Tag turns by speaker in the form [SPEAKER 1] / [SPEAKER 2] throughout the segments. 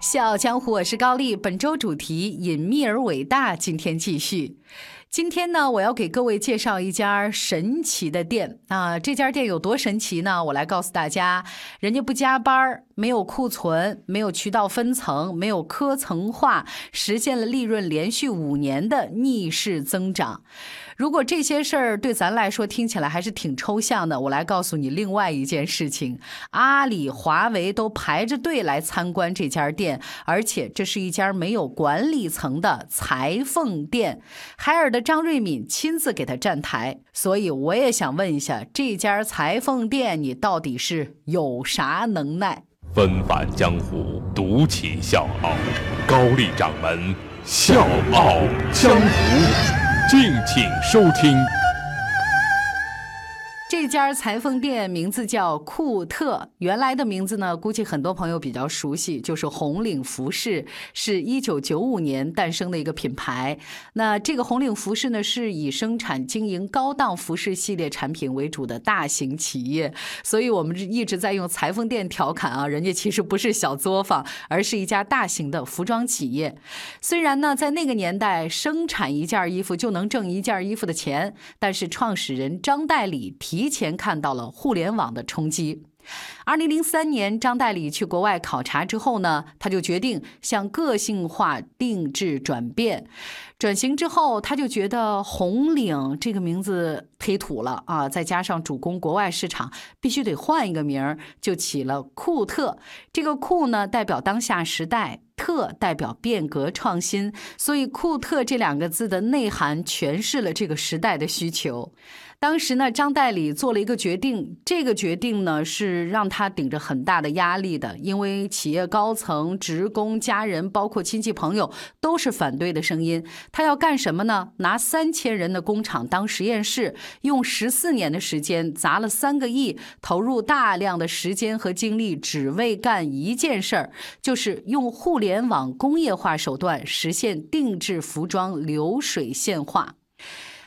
[SPEAKER 1] 笑傲江湖，我是高丽。本周主题隐秘而伟大，今天继续。今天呢，我要给各位介绍一家神奇的店啊！这家店有多神奇呢？我来告诉大家，人家不加班没有库存，没有渠道分层，没有科层化，实现了利润连续五年的逆势增长。如果这些事儿对咱来说听起来还是挺抽象的，我来告诉你另外一件事情：阿里、华为都排着队来参观这家店，而且这是一家没有管理层的裁缝店。海尔的张瑞敏亲自给他站台，所以我也想问一下，这家裁缝店你到底是有啥能耐？
[SPEAKER 2] 纷繁江湖，独起笑傲，高丽掌门笑傲江湖。敬请收听。
[SPEAKER 1] 这家裁缝店名字叫库特，原来的名字呢，估计很多朋友比较熟悉，就是红领服饰，是一九九五年诞生的一个品牌。那这个红领服饰呢，是以生产经营高档服饰系列产品为主的大型企业，所以我们一直在用裁缝店调侃啊，人家其实不是小作坊，而是一家大型的服装企业。虽然呢，在那个年代生产一件衣服就能挣一件衣服的钱，但是创始人张代理提。提前看到了互联网的冲击。二零零三年，张代理去国外考察之后呢，他就决定向个性化定制转变。转型之后，他就觉得红领这个名字忒土了啊，再加上主攻国外市场，必须得换一个名儿，就起了库特。这个库呢，代表当下时代。特代表变革创新，所以库特这两个字的内涵诠释了这个时代的需求。当时呢，张代理做了一个决定，这个决定呢是让他顶着很大的压力的，因为企业高层、职工、家人，包括亲戚朋友都是反对的声音。他要干什么呢？拿三千人的工厂当实验室，用十四年的时间砸了三个亿，投入大量的时间和精力，只为干一件事儿，就是用互联。网工业化手段实现定制服装流水线化，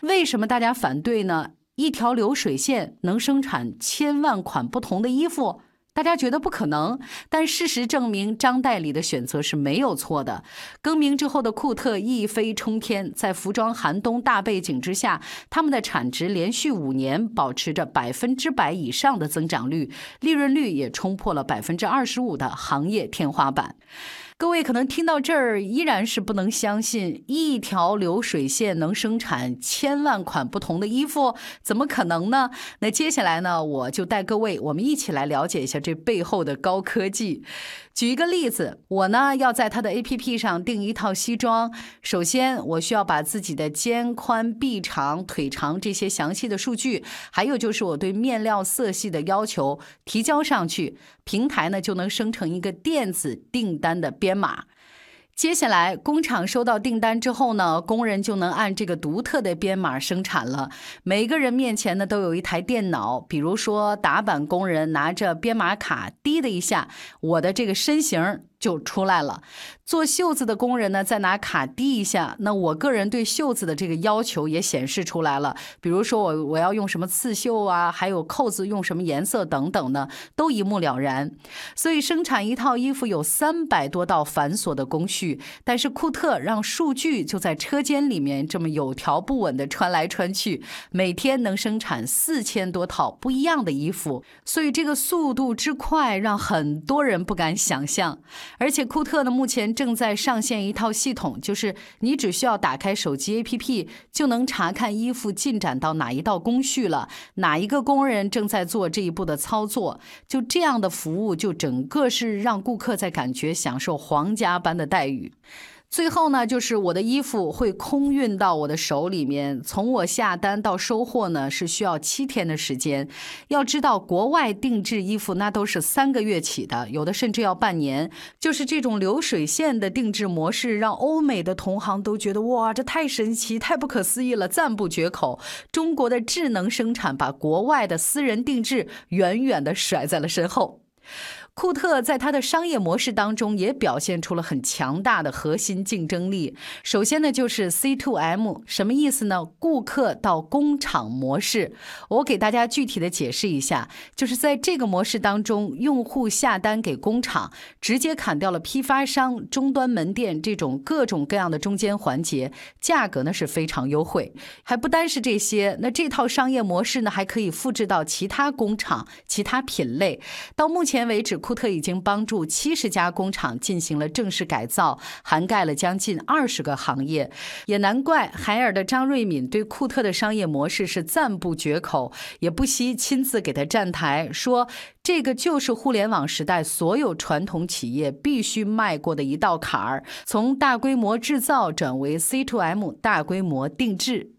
[SPEAKER 1] 为什么大家反对呢？一条流水线能生产千万款不同的衣服？大家觉得不可能，但事实证明，张代理的选择是没有错的。更名之后的库特一飞冲天，在服装寒冬大背景之下，他们的产值连续五年保持着百分之百以上的增长率，利润率也冲破了百分之二十五的行业天花板。各位可能听到这儿依然是不能相信，一条流水线能生产千万款不同的衣服，怎么可能呢？那接下来呢，我就带各位我们一起来了解一下这背后的高科技。举一个例子，我呢要在它的 APP 上订一套西装，首先我需要把自己的肩宽、臂长、腿长这些详细的数据，还有就是我对面料色系的要求提交上去，平台呢就能生成一个电子订单的编编码。接下来，工厂收到订单之后呢，工人就能按这个独特的编码生产了。每个人面前呢都有一台电脑，比如说打板工人拿着编码卡，滴的一下，我的这个身形。就出来了。做袖子的工人呢，再拿卡滴一下，那我个人对袖子的这个要求也显示出来了。比如说我我要用什么刺绣啊，还有扣子用什么颜色等等呢，都一目了然。所以生产一套衣服有三百多道繁琐的工序，但是库特让数据就在车间里面这么有条不紊的穿来穿去，每天能生产四千多套不一样的衣服。所以这个速度之快，让很多人不敢想象。而且库特呢，目前正在上线一套系统，就是你只需要打开手机 APP，就能查看衣服进展到哪一道工序了，哪一个工人正在做这一步的操作。就这样的服务，就整个是让顾客在感觉享受皇家般的待遇。最后呢，就是我的衣服会空运到我的手里面，从我下单到收货呢，是需要七天的时间。要知道，国外定制衣服那都是三个月起的，有的甚至要半年。就是这种流水线的定制模式，让欧美的同行都觉得哇，这太神奇、太不可思议了，赞不绝口。中国的智能生产把国外的私人定制远远的甩在了身后。库特在他的商业模式当中也表现出了很强大的核心竞争力。首先呢，就是 C to M，什么意思呢？顾客到工厂模式。我给大家具体的解释一下，就是在这个模式当中，用户下单给工厂，直接砍掉了批发商、终端门店这种各种各样的中间环节，价格呢是非常优惠。还不单是这些，那这套商业模式呢还可以复制到其他工厂、其他品类。到目前为止，库特已经帮助七十家工厂进行了正式改造，涵盖了将近二十个行业。也难怪海尔的张瑞敏对库特的商业模式是赞不绝口，也不惜亲自给他站台，说这个就是互联网时代所有传统企业必须迈过的一道坎儿，从大规模制造转为 C to M 大规模定制。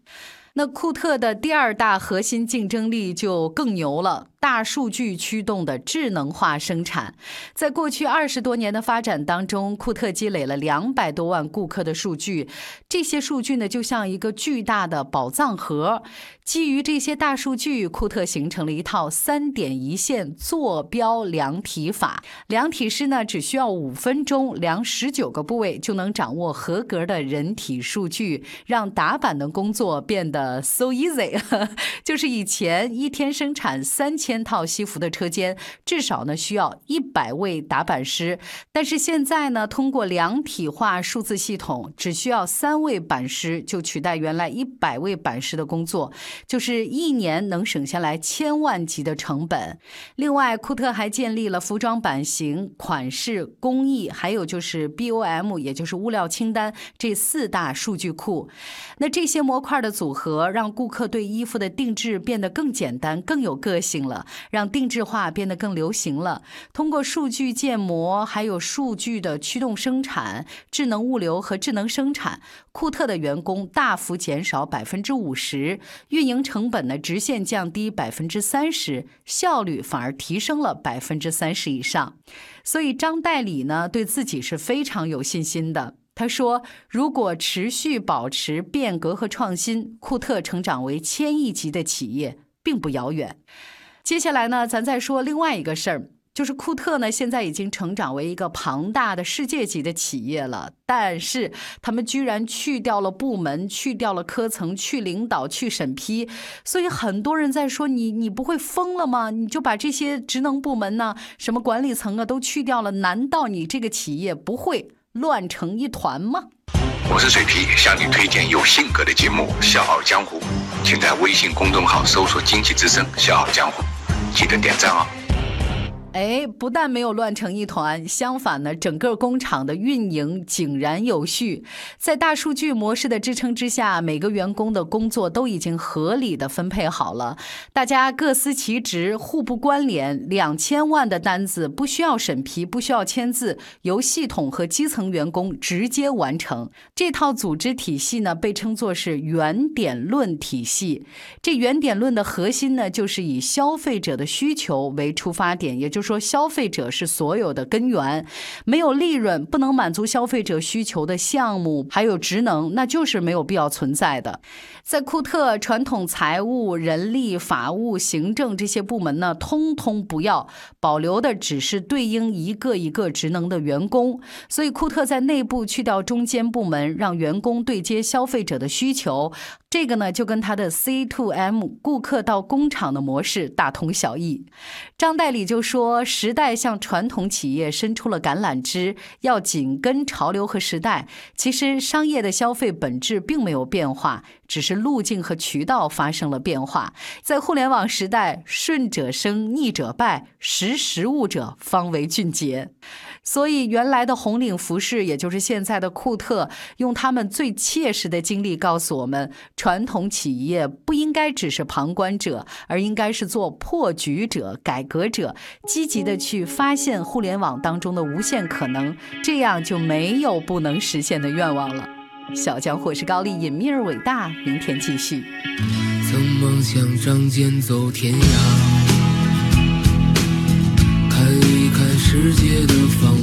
[SPEAKER 1] 那库特的第二大核心竞争力就更牛了。大数据驱动的智能化生产，在过去二十多年的发展当中，库特积累了两百多万顾客的数据。这些数据呢，就像一个巨大的宝藏盒。基于这些大数据，库特形成了一套三点一线坐标量体法。量体师呢，只需要五分钟量十九个部位，就能掌握合格的人体数据，让打板的工作变得 so easy。就是以前一天生产三千。千套西服的车间至少呢需要一百位打板师，但是现在呢，通过量体化数字系统，只需要三位板师就取代原来一百位板师的工作，就是一年能省下来千万级的成本。另外，库特还建立了服装版型、款式、工艺，还有就是 BOM，也就是物料清单这四大数据库。那这些模块的组合，让顾客对衣服的定制变得更简单、更有个性了。让定制化变得更流行了。通过数据建模，还有数据的驱动生产、智能物流和智能生产，库特的员工大幅减少百分之五十，运营成本呢直线降低百分之三十，效率反而提升了百分之三十以上。所以张代理呢对自己是非常有信心的。他说：“如果持续保持变革和创新，库特成长为千亿级的企业并不遥远。”接下来呢，咱再说另外一个事儿，就是库特呢现在已经成长为一个庞大的世界级的企业了，但是他们居然去掉了部门，去掉了科层，去领导，去审批，所以很多人在说你你不会疯了吗？你就把这些职能部门呢，什么管理层啊都去掉了，难道你这个企业不会乱成一团吗？
[SPEAKER 3] 我是水皮，向你推荐有性格的节目《笑傲江湖》，请在微信公众号搜索“经济之声笑傲江湖”。记得点赞哦。
[SPEAKER 1] 哎，不但没有乱成一团，相反呢，整个工厂的运营井然有序。在大数据模式的支撑之下，每个员工的工作都已经合理的分配好了，大家各司其职，互不关联。两千万的单子不需要审批，不需要签字，由系统和基层员工直接完成。这套组织体系呢，被称作是原点论体系。这原点论的核心呢，就是以消费者的需求为出发点，也就是说，消费者是所有的根源，没有利润不能满足消费者需求的项目，还有职能，那就是没有必要存在的。在库特，传统财务、人力、法务、行政这些部门呢，通通不要，保留的只是对应一个一个职能的员工。所以，库特在内部去掉中间部门，让员工对接消费者的需求。这个呢，就跟他的 C to M 顾客到工厂的模式大同小异。张代理就说，时代向传统企业伸出了橄榄枝，要紧跟潮流和时代。其实，商业的消费本质并没有变化。只是路径和渠道发生了变化，在互联网时代，顺者生，逆者败，识时务者方为俊杰。所以，原来的红领服饰，也就是现在的库特，用他们最切实的经历告诉我们：传统企业不应该只是旁观者，而应该是做破局者、改革者，积极的去发现互联网当中的无限可能，这样就没有不能实现的愿望了。小江或是高丽，隐秘而伟大。明天继续。
[SPEAKER 4] 曾梦想仗剑走天涯，世界的方。